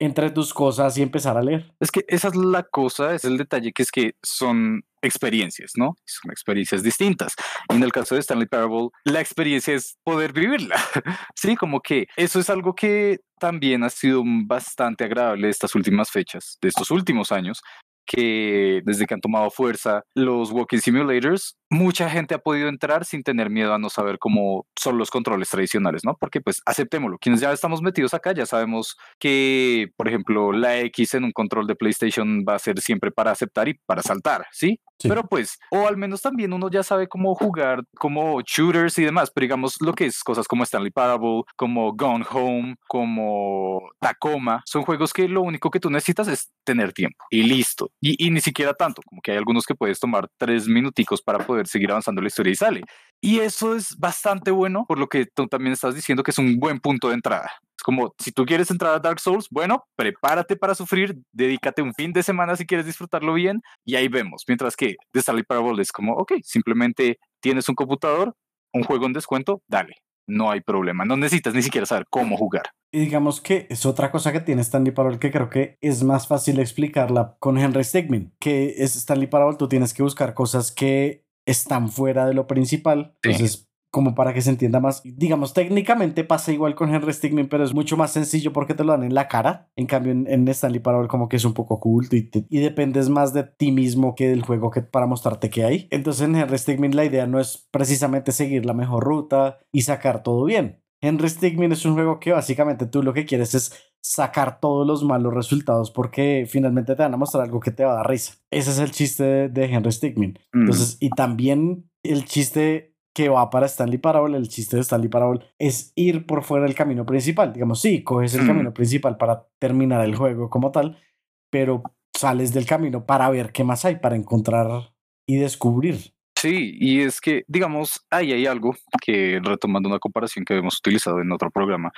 entre tus cosas y empezar a leer.
Es que esa es la cosa, es el detalle que es que son experiencias, ¿no? Son experiencias distintas. En el caso de Stanley Parable, la experiencia es poder vivirla. sí, como que eso es algo que también ha sido bastante agradable estas últimas fechas, de estos últimos años, que desde que han tomado fuerza los walking simulators, mucha gente ha podido entrar sin tener miedo a no saber cómo son los controles tradicionales, ¿no? Porque pues aceptémoslo, quienes ya estamos metidos acá ya sabemos que, por ejemplo, la X en un control de PlayStation va a ser siempre para aceptar y para saltar, ¿sí? Pero pues, o al menos también uno ya sabe cómo jugar como shooters y demás, pero digamos lo que es cosas como Stanley Parable, como Gone Home, como Tacoma, son juegos que lo único que tú necesitas es tener tiempo y listo. Y, y ni siquiera tanto, como que hay algunos que puedes tomar tres minuticos para poder seguir avanzando la historia y sale. Y eso es bastante bueno, por lo que tú también estás diciendo que es un buen punto de entrada. Es como, si tú quieres entrar a Dark Souls, bueno, prepárate para sufrir, dedícate un fin de semana si quieres disfrutarlo bien y ahí vemos. Mientras que The Stanley Parable es como, ok, simplemente tienes un computador, un juego en descuento, dale, no hay problema. No necesitas ni siquiera saber cómo jugar.
Y digamos que es otra cosa que tiene Stanley Parable que creo que es más fácil explicarla con Henry Stegman, que es Stanley Parable, tú tienes que buscar cosas que están fuera de lo principal. Entonces, como para que se entienda más. Digamos, técnicamente pasa igual con Henry Stigman, pero es mucho más sencillo porque te lo dan en la cara. En cambio, en, Stanley Parable como que es un poco oculto y, y, dependes más de ti mismo que del juego que para mostrarte qué hay. Entonces, en Henry Stigman la idea no es precisamente seguir la mejor ruta y sacar todo bien. Henry Stigman es un juego que básicamente tú lo que quieres es sacar todos los malos resultados porque finalmente te van a mostrar algo que te va a dar risa. Ese es el chiste de, Henry Stigman. Mm. Entonces, y también el chiste que va para Stanley Parable, el chiste de Stanley Parable es ir por fuera del camino principal. Digamos, sí, coges el mm. camino principal para terminar el juego como tal, pero sales del camino para ver qué más hay, para encontrar y descubrir.
Sí, y es que, digamos, ahí hay algo que, retomando una comparación que hemos utilizado en otro programa,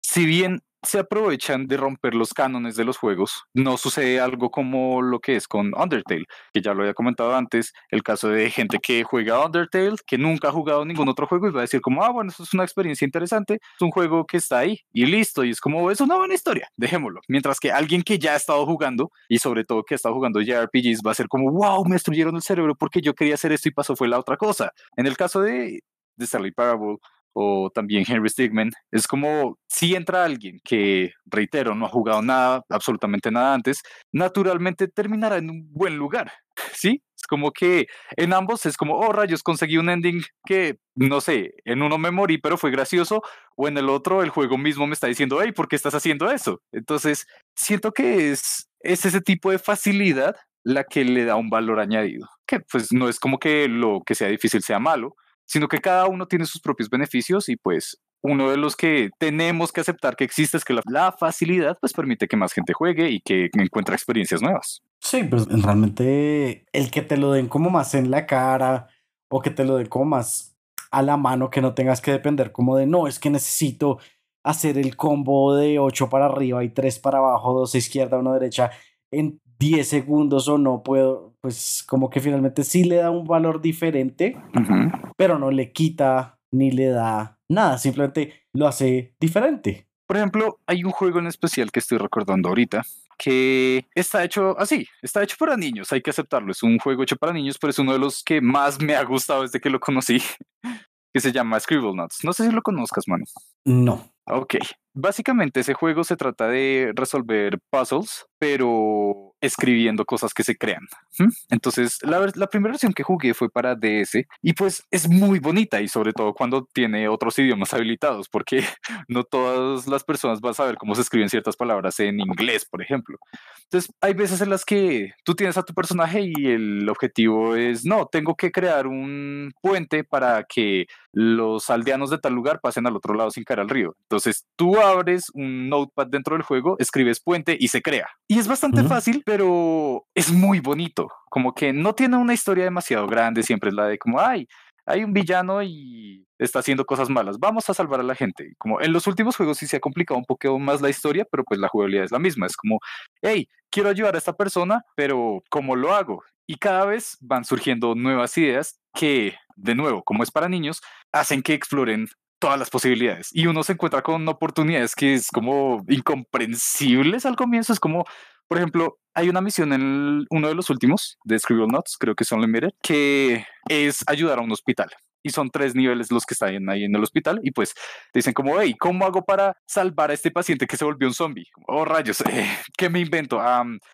si bien se aprovechan de romper los cánones de los juegos. No sucede algo como lo que es con Undertale, que ya lo había comentado antes, el caso de gente que juega Undertale, que nunca ha jugado ningún otro juego y va a decir como, ah, bueno, eso es una experiencia interesante, es un juego que está ahí y listo, y es como, es una buena historia, dejémoslo. Mientras que alguien que ya ha estado jugando, y sobre todo que ha estado jugando JRPGs, va a ser como, wow, me destruyeron el cerebro porque yo quería hacer esto y pasó fue la otra cosa. En el caso de, de Parable, o también Henry Stigman, es como si entra alguien que, reitero, no ha jugado nada, absolutamente nada antes, naturalmente terminará en un buen lugar, ¿sí? Es como que en ambos es como, oh rayos, conseguí un ending que, no sé, en uno me morí, pero fue gracioso, o en el otro el juego mismo me está diciendo, hey, ¿por qué estás haciendo eso? Entonces, siento que es, es ese tipo de facilidad la que le da un valor añadido, que pues no es como que lo que sea difícil sea malo, sino que cada uno tiene sus propios beneficios y pues uno de los que tenemos que aceptar que existe es que la, facilidad pues permite que más gente juegue y que encuentre experiencias nuevas.
Sí, pues realmente el que te lo den como más en la cara o que te lo den como más a la mano, que no tengas que depender como de no, es que necesito hacer el combo de 8 para arriba y 3 para abajo, 2 a izquierda, 1 derecha en 10 segundos o no puedo, pues como que finalmente sí le da un valor diferente, pero no le quita ni le da nada, simplemente lo hace diferente.
Por ejemplo, hay un juego en especial que estoy recordando ahorita que está hecho así, está hecho para niños, hay que aceptarlo, es un juego hecho para niños, pero es uno de los que más me ha gustado desde que lo conocí, que se llama Scribble Nuts. No sé si lo conozcas, mano.
No.
Ok. Básicamente ese juego se trata de resolver puzzles, pero escribiendo cosas que se crean. Entonces, la, la, primera versión que jugué fue para DS y pues es muy bonita y sobre todo cuando tiene otros idiomas habilitados, porque no todas las personas van a saber cómo se escriben ciertas palabras en inglés, por ejemplo. Entonces, hay veces en las que tú tienes a tu personaje y el objetivo es, no, tengo que crear un puente para que los aldeanos de tal lugar pasen al otro lado sin caer al río. Entonces, tú abres un notepad dentro del juego, escribes puente y se crea. Y es bastante fácil pero es muy bonito. Como que no tiene una historia demasiado grande, siempre es la de como, ay, hay un villano y está haciendo cosas malas, vamos a salvar a la gente. Como en los últimos juegos sí se ha complicado un poco más la historia, pero pues la jugabilidad es la misma. Es como, hey, quiero ayudar a esta persona, pero ¿cómo lo hago? Y cada vez van surgiendo nuevas ideas que, de nuevo, como es para niños, hacen que exploren todas las posibilidades y uno se encuentra con oportunidades que es como incomprensibles al comienzo, es como, por ejemplo, hay una misión en uno de los últimos de Scribble Notes, creo que son Limited, que es ayudar a un hospital y son tres niveles los que están ahí en el hospital y pues dicen como, hey, ¿cómo hago para salvar a este paciente que se volvió un zombie? Oh, rayos, eh, ¿qué me invento?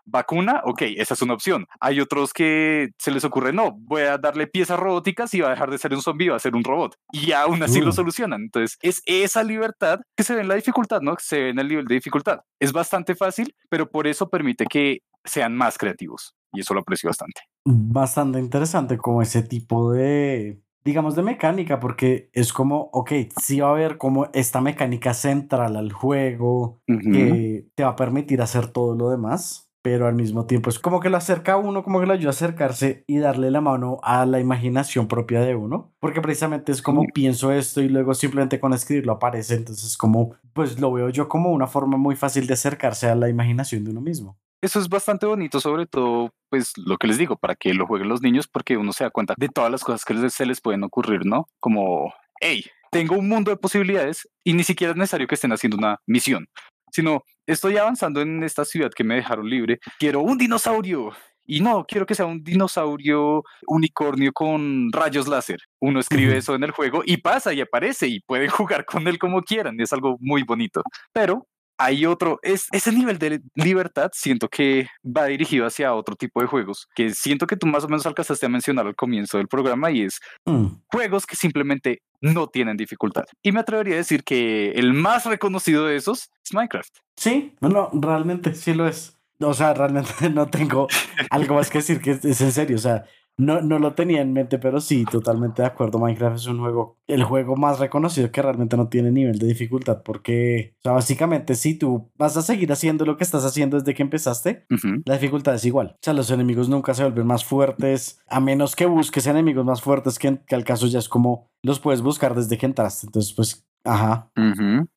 ¿Vacuna? Ok, esa es una opción. Hay otros que se les ocurre, no, voy a darle piezas robóticas y va a dejar de ser un zombie, va a ser un robot. Y aún así lo uh. solucionan. Entonces, es esa libertad que se ve en la dificultad, ¿no? Se ve en el nivel de dificultad. Es bastante fácil, pero por eso permite que sean más creativos. Y eso lo aprecio bastante.
Bastante interesante como ese tipo de digamos, de mecánica, porque es como, ok, sí va a haber como esta mecánica central al juego que te va a permitir hacer todo lo demás, pero al mismo tiempo es como que lo acerca a uno, como que lo ayuda a acercarse y darle la mano a la imaginación propia de uno, porque precisamente es como pienso esto y luego simplemente con escribirlo aparece, entonces como, pues lo veo yo como una forma muy fácil de acercarse a la imaginación de uno mismo
eso es bastante bonito, sobre todo, pues lo que les digo, para que lo jueguen los niños, porque uno se da cuenta de todas las cosas que se les pueden ocurrir, ¿no? Como, hey, tengo un mundo de posibilidades y ni siquiera es necesario que estén haciendo una misión, sino estoy avanzando en esta ciudad que me dejaron libre, quiero un dinosaurio. Y no, quiero que sea un dinosaurio unicornio con rayos láser. Uno escribe eso en el juego y pasa y aparece y pueden jugar con él como quieran. Es algo muy bonito. Pero hay otro, es, ese nivel de libertad siento que va dirigido hacia otro tipo de juegos, que siento que tú más o menos alcanzaste a mencionar al comienzo del programa y es mm. juegos que simplemente no tienen dificultad. Y me atrevería a decir que el más reconocido de esos es Minecraft.
Sí, bueno, realmente sí lo es. O sea, realmente no tengo algo más que decir que es en serio. O sea, no, no lo tenía en mente, pero sí, totalmente de acuerdo. Minecraft es un juego, el juego más reconocido que realmente no tiene nivel de dificultad, porque, o sea, básicamente, si tú vas a seguir haciendo lo que estás haciendo desde que empezaste, la dificultad es igual. O sea, los enemigos nunca se vuelven más fuertes, a menos que busques enemigos más fuertes, que, que al caso ya es como los puedes buscar desde que entraste. Entonces, pues, Ajá.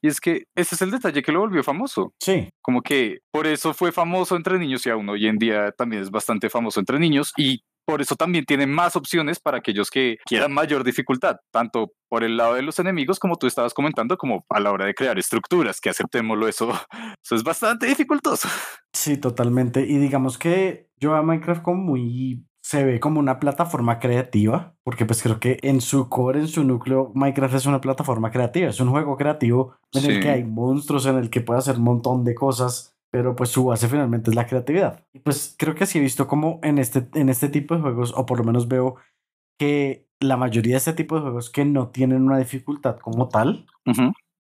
Y es que ese es el detalle que lo volvió famoso.
Sí.
Como que por eso fue famoso entre niños y aún hoy en día también es bastante famoso entre niños y por eso también tiene más opciones para aquellos que quieran mayor dificultad, tanto por el lado de los enemigos, como tú estabas comentando, como a la hora de crear estructuras, que aceptémoslo, eso, eso es bastante dificultoso.
Sí, totalmente. Y digamos que yo a Minecraft como muy se ve como una plataforma creativa, porque pues creo que en su core, en su núcleo, Minecraft es una plataforma creativa, es un juego creativo en el que hay monstruos, en el que puede hacer un montón de cosas pero pues su base finalmente es la creatividad. Y pues creo que sí he visto como en este, en este tipo de juegos, o por lo menos veo que la mayoría de este tipo de juegos que no tienen una dificultad como tal,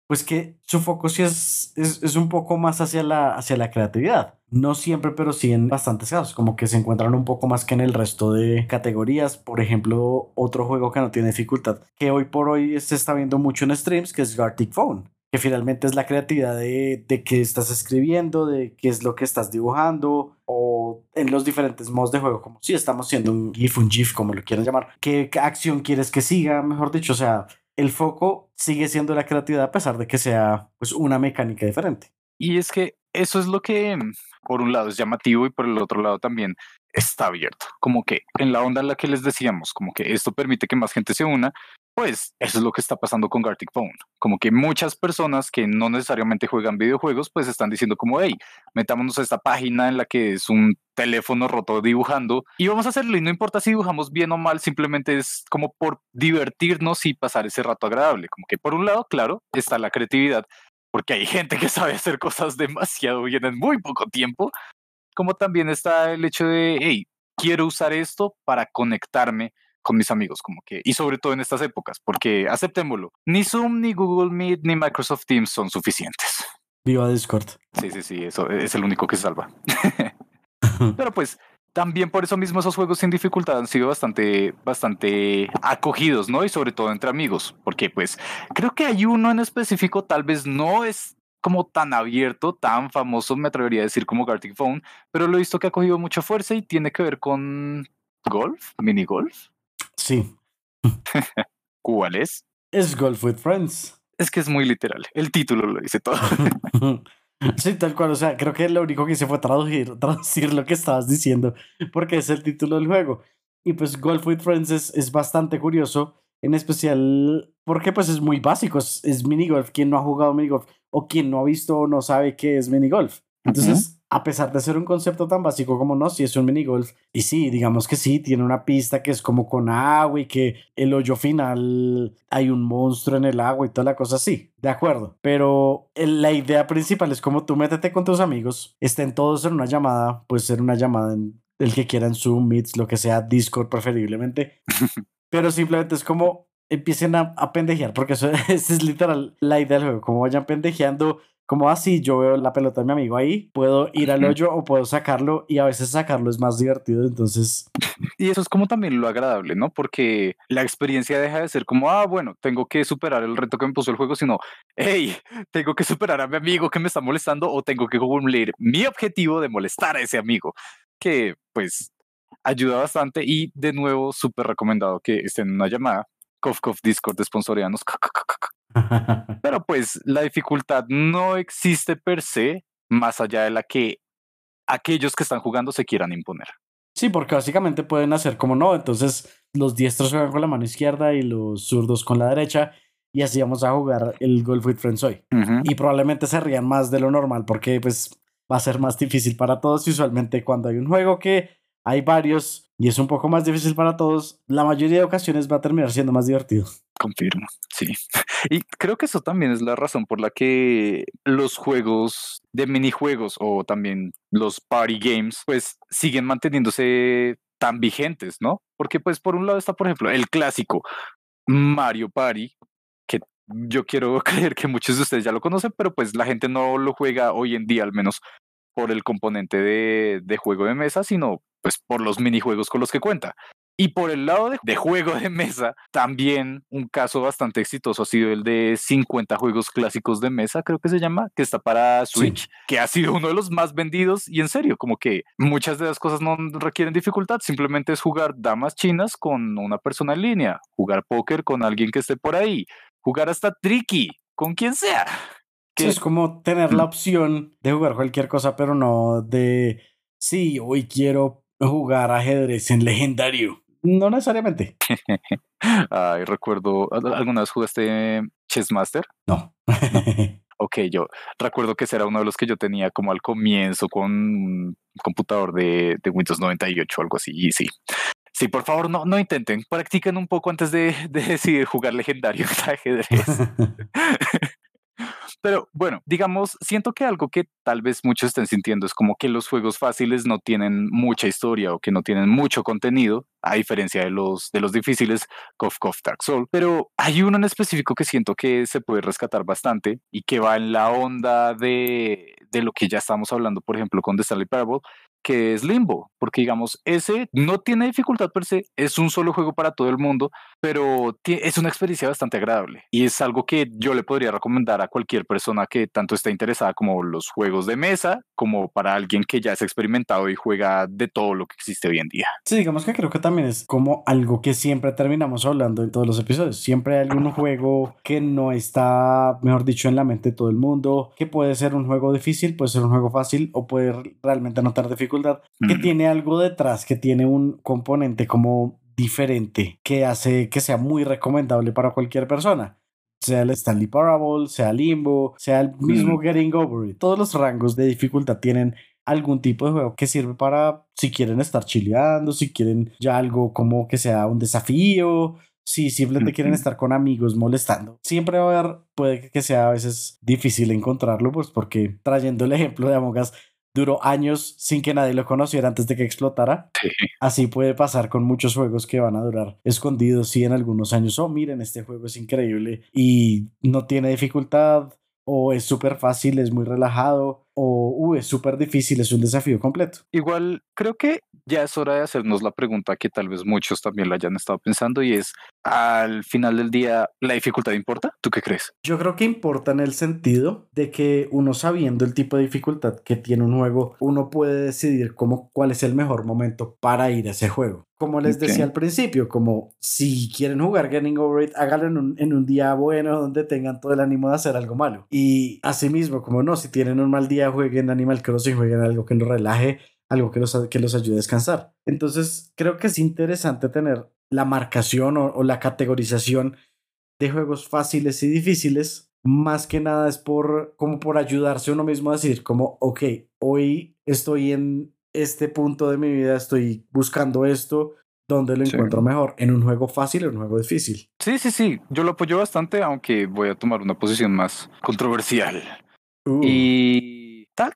pues que su foco sí es, es, es, un poco más hacia la, hacia la creatividad. No siempre, pero sí en bastantes casos, como que se encuentran un poco más que en el resto de categorías. Por ejemplo, otro juego que no tiene dificultad, que hoy por hoy se está viendo mucho en streams, que es Gartic Phone que finalmente es la creatividad de, de qué estás escribiendo, de qué es lo que estás dibujando, o en los diferentes modos de juego, como si estamos siendo un GIF, un GIF, como lo quieran llamar. ¿Qué, acción quieres que siga? Mejor dicho, o sea, el foco sigue siendo la creatividad a pesar de que sea pues, una mecánica diferente.
Y es que eso es lo que, por un lado, es llamativo y por el otro lado también está abierto. Como que en la onda en la que les decíamos, como que esto permite que más gente se una, pues eso es lo que está pasando con Gartic Phone. Como que muchas personas que no necesariamente juegan videojuegos, pues están diciendo como, hey, metámonos a esta página en la que es un teléfono roto dibujando y vamos a hacerlo y no importa si dibujamos bien o mal, simplemente es como por divertirnos y pasar ese rato agradable. Como que por un lado, claro, está la creatividad, porque hay gente que sabe hacer cosas demasiado bien en muy poco tiempo, como también está el hecho de, hey, quiero usar esto para conectarme con mis amigos, como que, y sobre todo en estas épocas, porque aceptémoslo, ni Zoom, ni Google Meet, ni Microsoft Teams son suficientes.
Viva Discord.
Sí, sí, sí, eso es el único que salva. Pero pues, también por eso mismo esos juegos sin dificultad han sido bastante, bastante acogidos, ¿no? Y sobre todo entre amigos, porque pues creo que hay uno en específico, tal vez no es como tan abierto, tan famoso, me atrevería a decir como Gartic Phone, pero lo he visto que ha cogido mucha fuerza y tiene que ver con golf, mini golf.
Sí.
¿Cuál es?
Es Golf with Friends.
Es que es muy literal. El título lo dice todo.
sí, tal cual. O sea, creo que lo único que hice fue traducir, traducir lo que estabas diciendo, porque es el título del juego. Y pues Golf with Friends es, es bastante curioso, en especial porque pues es muy básico, es, es minigolf. ¿Quién no ha jugado minigolf? O quien no ha visto o no sabe qué es minigolf. Entonces, a pesar de ser un concepto tan básico como no, si es un minigolf, y sí, digamos que sí, tiene una pista que es como con agua y que el hoyo final hay un monstruo en el agua y toda la cosa así, de acuerdo. Pero la idea principal es como tú métete con tus amigos, estén todos en una llamada, puede ser una llamada en el que quieran Zoom, Meets, lo que sea, Discord preferiblemente, pero simplemente es como empiecen a, a pendejear, porque eso, eso es literal la idea del juego, como vayan pendejeando como así yo veo la pelota de mi amigo ahí, puedo ir al hoyo o puedo sacarlo y a veces sacarlo es más divertido, entonces...
Y eso es como también lo agradable, ¿no? Porque la experiencia deja de ser como, ah, bueno, tengo que superar el reto que me puso el juego, sino, hey, tengo que superar a mi amigo que me está molestando o tengo que cumplir mi objetivo de molestar a ese amigo, que pues ayuda bastante y de nuevo súper recomendado que estén en una llamada. Cof Cof Discord de sponsorianos. Pero pues la dificultad no existe per se, más allá de la que aquellos que están jugando se quieran imponer.
Sí, porque básicamente pueden hacer como no, entonces los diestros juegan con la mano izquierda y los zurdos con la derecha y así vamos a jugar el Golf with Friends hoy. Y probablemente se rían más de lo normal porque pues va a ser más difícil para todos y usualmente cuando hay un juego que hay varios y es un poco más difícil para todos, la mayoría de ocasiones va a terminar siendo más divertido.
Confirmo, sí. Y creo que eso también es la razón por la que los juegos de minijuegos o también los party games, pues siguen manteniéndose tan vigentes, ¿no? Porque pues por un lado está, por ejemplo, el clásico Mario Party, que yo quiero creer que muchos de ustedes ya lo conocen, pero pues la gente no lo juega hoy en día, al menos por el componente de, de juego de mesa, sino pues por los minijuegos con los que cuenta. Y por el lado de, juego de mesa, también un caso bastante exitoso ha sido el de 50 juegos clásicos de mesa, creo que se llama, que está para Switch, que ha sido uno de los más vendidos y en serio, como que muchas de las cosas no requieren dificultad, simplemente es jugar damas chinas con una persona en línea, jugar póker con alguien que esté por ahí, jugar hasta tricky con quien sea.
Que... es como tener la opción de jugar cualquier cosa, pero no de, sí, hoy quiero jugar ajedrez en legendario. No necesariamente.
Ay, recuerdo, ¿alguna vez jugaste Chess Master?
No.
ok, yo recuerdo que ese era uno de los que yo tenía como al comienzo con un computador de, de Windows 98 o algo así. Y sí, Sí, por favor, no, no intenten. Practiquen un poco antes de, de decidir jugar legendario ajedrez. Pero bueno, digamos, siento que algo que tal vez muchos estén sintiendo es como que los juegos fáciles no tienen mucha historia o que no tienen mucho contenido, a diferencia de los, de los difíciles, Cof Cof Dark Soul. Pero hay uno en específico que siento que se puede rescatar bastante y que va en la onda de, de lo que ya estamos hablando, por ejemplo, con The Stanley Parable, que es Limbo, porque digamos, ese no tiene dificultad per se, es un solo juego para todo el mundo, pero es una experiencia bastante agradable y es algo que yo le podría recomendar a cualquier persona que tanto esté interesada como los juegos de mesa, como para alguien que ya es experimentado y juega de todo lo que existe hoy en día.
Sí, digamos que creo que también es como algo que siempre terminamos hablando en todos los episodios. Siempre hay algún juego que no está, mejor dicho, en la mente de todo el mundo, que puede ser un juego difícil, puede ser un juego fácil o puede realmente no tener dificultad que tiene algo detrás, que tiene un componente como diferente que hace que sea muy recomendable para cualquier persona. Sea el Stanley Parable, sea Limbo, sea el mismo Getting Over It. Todos los rangos de dificultad tienen algún tipo de juego que sirve para si quieren estar chileando, si quieren ya algo como que sea un desafío, si simplemente quieren estar con amigos molestando. Siempre va a haber, puede que sea a veces difícil encontrarlo, pues porque trayendo el ejemplo de Among Us, duró años sin que nadie lo conociera antes de que explotara. Así puede pasar con muchos juegos que van a durar escondidos, sí, en algunos años. Oh, miren, este juego es increíble y no tiene dificultad, o es súper fácil, es muy relajado, o uh, es súper difícil, es un desafío completo.
Igual creo que ya es hora de hacernos la pregunta que tal vez muchos también la hayan estado pensando y es, al final del día, ¿la dificultad importa? ¿Tú qué crees?
Yo creo que importa en el sentido de que uno sabiendo el tipo de dificultad que tiene un juego, uno puede decidir cómo, cuál es el mejor momento para ir a ese juego. Como les decía al principio, como si quieren jugar Getting Over It, háganlo en un, en un día bueno donde tengan todo el ánimo de hacer algo malo. Y asimismo, como no, si tienen un mal día, jueguen Animal Crossing, jueguen algo que nos relaje, algo que los, que los ayude a descansar. Entonces, creo que es interesante tener la marcación o, o la categorización de juegos fáciles y difíciles. Más que nada es por como por ayudarse uno mismo a decir como, ok, hoy estoy en este punto de mi vida, estoy buscando esto, ¿dónde lo
Sí.
encuentro mejor? ¿En un juego fácil o en un juego difícil?
Sí, sí, sí, yo lo apoyo bastante, aunque voy a tomar una posición más controversial.
Uh,
Y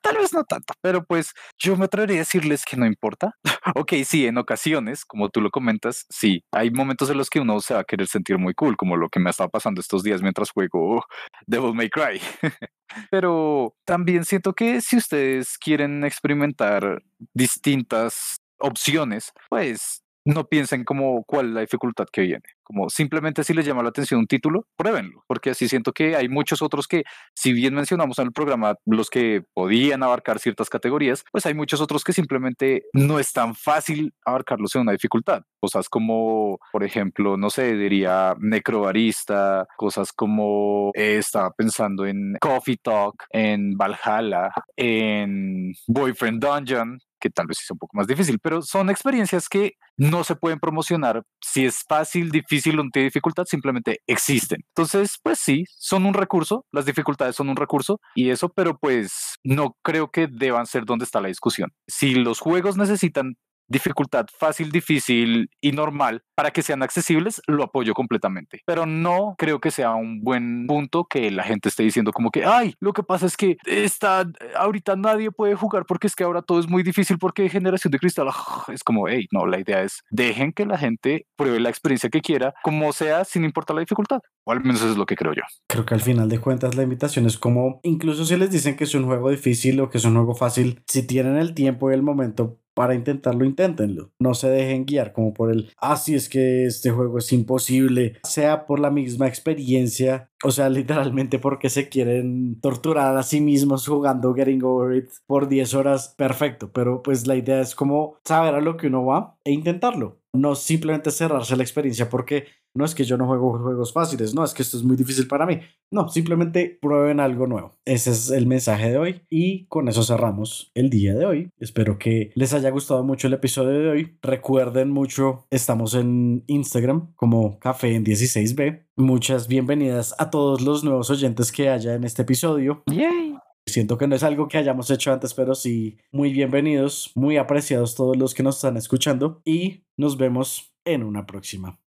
tal, vez no tanto, pero pues yo me atrevería a decirles que no importa. ok, sí, en ocasiones, como tú lo comentas, sí, hay momentos en los que uno se va a querer sentir muy cool, como lo que me ha estado pasando estos días mientras juego Devil May Cry. pero también siento que si ustedes quieren experimentar distintas opciones, pues no piensen como cuál es la dificultad que viene. Como simplemente si les llama la atención un título, pruébenlo, porque así siento que hay muchos otros que, si bien mencionamos en el programa los que podían abarcar ciertas categorías, pues hay muchos otros que simplemente no es tan fácil abarcarlos en una dificultad. Cosas como, por ejemplo, no sé, diría necrobarista, cosas como eh, estaba pensando en Coffee Talk, en Valhalla, en Boyfriend Dungeon, tal vez es un poco más difícil, pero son experiencias que no se pueden promocionar. Si es fácil, difícil o no tiene dificultad, simplemente existen. Entonces, pues sí, son un recurso, las dificultades son un recurso y eso, pero pues no creo que deban ser donde está la discusión. Si los juegos necesitan dificultad fácil, difícil y normal para que sean accesibles, lo apoyo completamente. Pero no creo que sea un buen punto que la gente esté diciendo como que, ay, lo que pasa es que está, ahorita nadie puede jugar porque es que ahora todo es muy difícil porque generación de cristal es como, hey, no, la idea es dejen que la gente pruebe la experiencia que quiera, como sea, sin importar la dificultad. O al menos eso es lo que creo yo.
Creo que al final de cuentas la invitación es como, incluso si les dicen que es un juego difícil o que es un juego fácil, si tienen el tiempo y el momento para intentarlo, inténtenlo. No se dejen guiar como por el, ah, sí, es que este juego es imposible, sea por la misma experiencia, o sea, literalmente porque se quieren torturar a sí mismos jugando Getting Over It por 10 horas, perfecto, pero pues la idea es como saber a lo que uno va e intentarlo. No simplemente cerrarse la experiencia porque no es que yo no juego juegos fáciles, no, es que esto es muy difícil para mí. No, simplemente prueben algo nuevo. Ese es el mensaje de hoy y con eso cerramos el día de hoy. Espero que les haya gustado mucho el episodio de hoy. Recuerden mucho, estamos en Instagram como Café en 16B. Muchas bienvenidas a todos los nuevos oyentes que haya en este episodio.
Yay.
Siento que no es algo que hayamos hecho antes, pero sí, muy bienvenidos, muy apreciados todos los que nos están escuchando y nos vemos en una próxima.